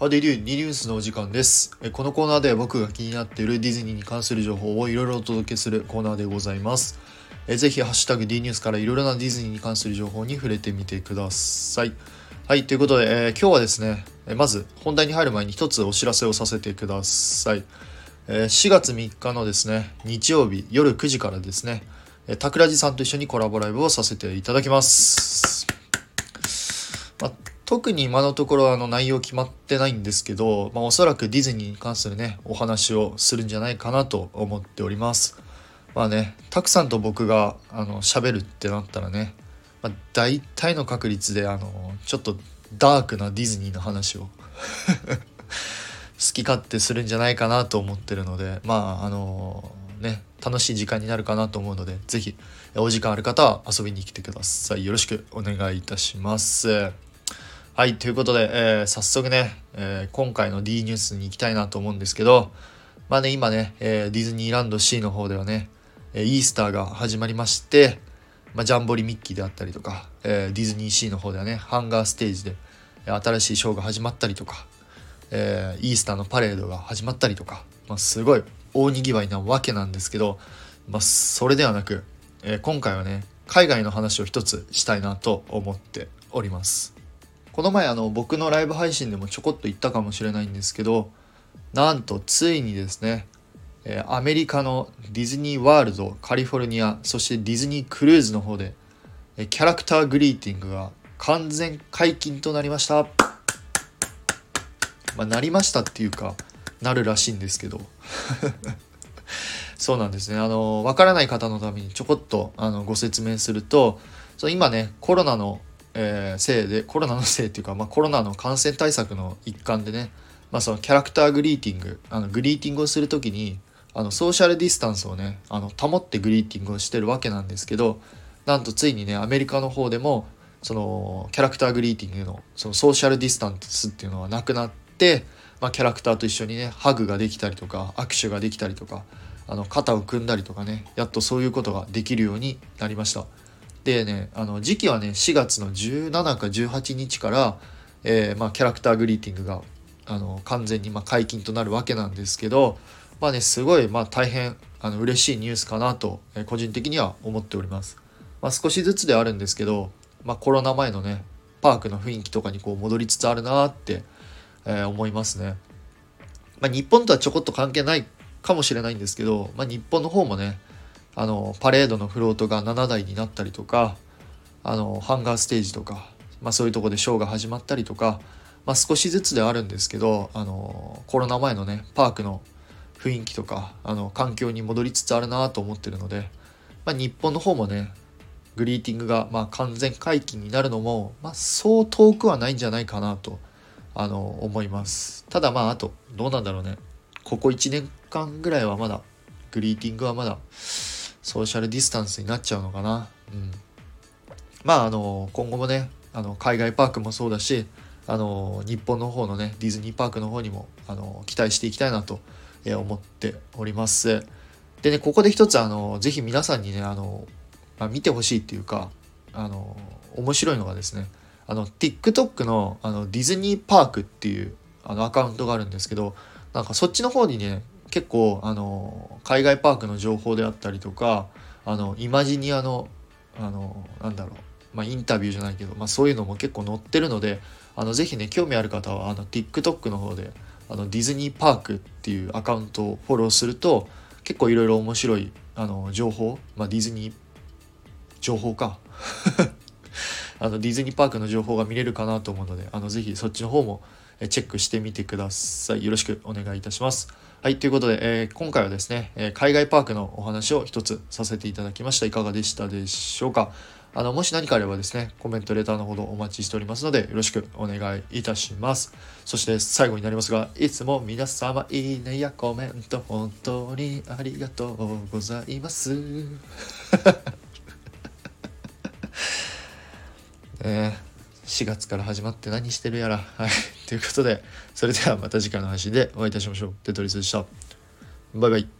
ハデリューニュースのお時間です。このコーナーで僕が気になっているディズニーに関する情報をいろいろお届けするコーナーでございます。ぜひ、ハッシュタグ D ニュースからいろいろなディズニーに関する情報に触れてみてください。はい、ということで、えー今日はですね、まず本題に入る前に一つお知らせをさせてください。えー4月3日のですね、日曜日夜9時からですね、えー桜地さんと一緒にコラボライブをさせていただきます。特に今のところあの内容決まってないんですけど、まあ、おそらくディズニーに関するねお話をするんじゃないかなと思っております。まあねたくさんと僕があの喋るってなったらね、まあ、大体の確率であのちょっとダークなディズニーの話を 好き勝手するんじゃないかなと思ってるのでまああのね楽しい時間になるかなと思うので是非お時間ある方は遊びに来てください。よろしくお願いいたします。はい、ということで、えー早速ね、えー今回の D ニュースに行きたいなと思うんですけど、まあね、今ね、えーディズニーランド C の方ではね、えイースターが始まりまして、まあ、ジャンボリミッキーであったりとか、えディズニーシーの方ではね、ハンガーステージで、新しいショーが始まったりとか、えイースターのパレードが始まったりとか、まあ、すごい大にぎわいなわけなんですけど、まあ、それではなく、え今回はね、海外の話を一つしたいなと思っております。この前あの僕のライブ配信でもちょこっと言ったかもしれないんですけどなんとついにですね、アメリカのディズニーワールドカリフォルニアそしてディズニークルーズの方で、キャラクターグリーティングが完全解禁となりました。まあなりましたっていうかなるらしいんですけど。そうなんですね。あのわからない方のためにちょこっとあのご説明するとそう今ねコロナのえーせいでコロナのせいっていうか、まあ、コロナの感染対策の一環でね、まあ、そのキャラクターグリーティングあのグリーティングをする時にあのソーシャルディスタンスをねあの保ってグリーティングをしてるわけなんですけどなんとついにねアメリカの方でもそのキャラクターグリーティングのそのソーシャルディスタンスっていうのはなくなって、まあ、キャラクターと一緒にねハグができたりとか握手ができたりとかあの肩を組んだりとかねやっとそういうことができるようになりました。でねあの時期はね4月の17か18日から、えーまあ、キャラクターグリーティングがあの完全にま解禁となるわけなんですけどまあねすごいま大変あの嬉しいニュースかなと、え個人的には思っております。まあ、少しずつであるんですけど、まあ、コロナ前のねパークの雰囲気とかにこう戻りつつあるなって、えー思いますね。まあ、日本とはちょこっと関係ないかもしれないんですけど、まあ、日本の方もねあのパレードのフロートが7台になったりとかあのハンガーステージとか、まあ、そういうとこでショーが始まったりとか、まあ、少しずつではあるんですけどあのコロナ前のねパークの雰囲気とかあの環境に戻りつつあるなと思ってるので、まあ、日本の方もねグリーティングがま完全解禁になるのも、ま、そう遠くはないんじゃないかなとあの思います。ただまああとどうなんだろうね。ここ1年間ぐらいはまだグリーティングはまだソーシャルディスタンスになっちゃうのかな。うん。まあ、あの、今後もね、あの、海外パークもそうだし、あの、日本の方のね、ディズニーパークの方にも、あの、期待していきたいなと思っております。でね、ここで一つ、あの、ぜひ皆さんにね、あの、まあ、見てほしいっていうか、あの、面白いのがですね、あの、TikTok の、あの、ディズニーパークっていう、あの、アカウントがあるんですけど、なんかそっちの方にね、結構あの海外パークの情報であったりとかあのイマジニアのあのなんだろう、まあ、インタビューじゃないけど、まあ、そういうのも結構載ってるのであのぜひね興味ある方はあの TikTok の方であのディズニーパークっていうアカウントをフォローすると結構いろいろ面白いあの情報、まあ、ディズニー情報か。あのディズニーパークの情報が見れるかなと思うのであのぜひそっちの方もチェックしてみてください。よろしくお願いいたします。はいということで、えー今回はですね、えー海外パークのお話を一つさせていただきました。いかがでしたでしょうか？あのもし何かあればですねコメントレターのほどお待ちしておりますのでよろしくお願いいたします。そして最後になりますがいつも皆様いいねやコメント本当にありがとうございます。えー4月から始まって何してるやら。はい。ということで、それではまた次回の配信でお会いいたしましょう。テトリスでした。バイバイ。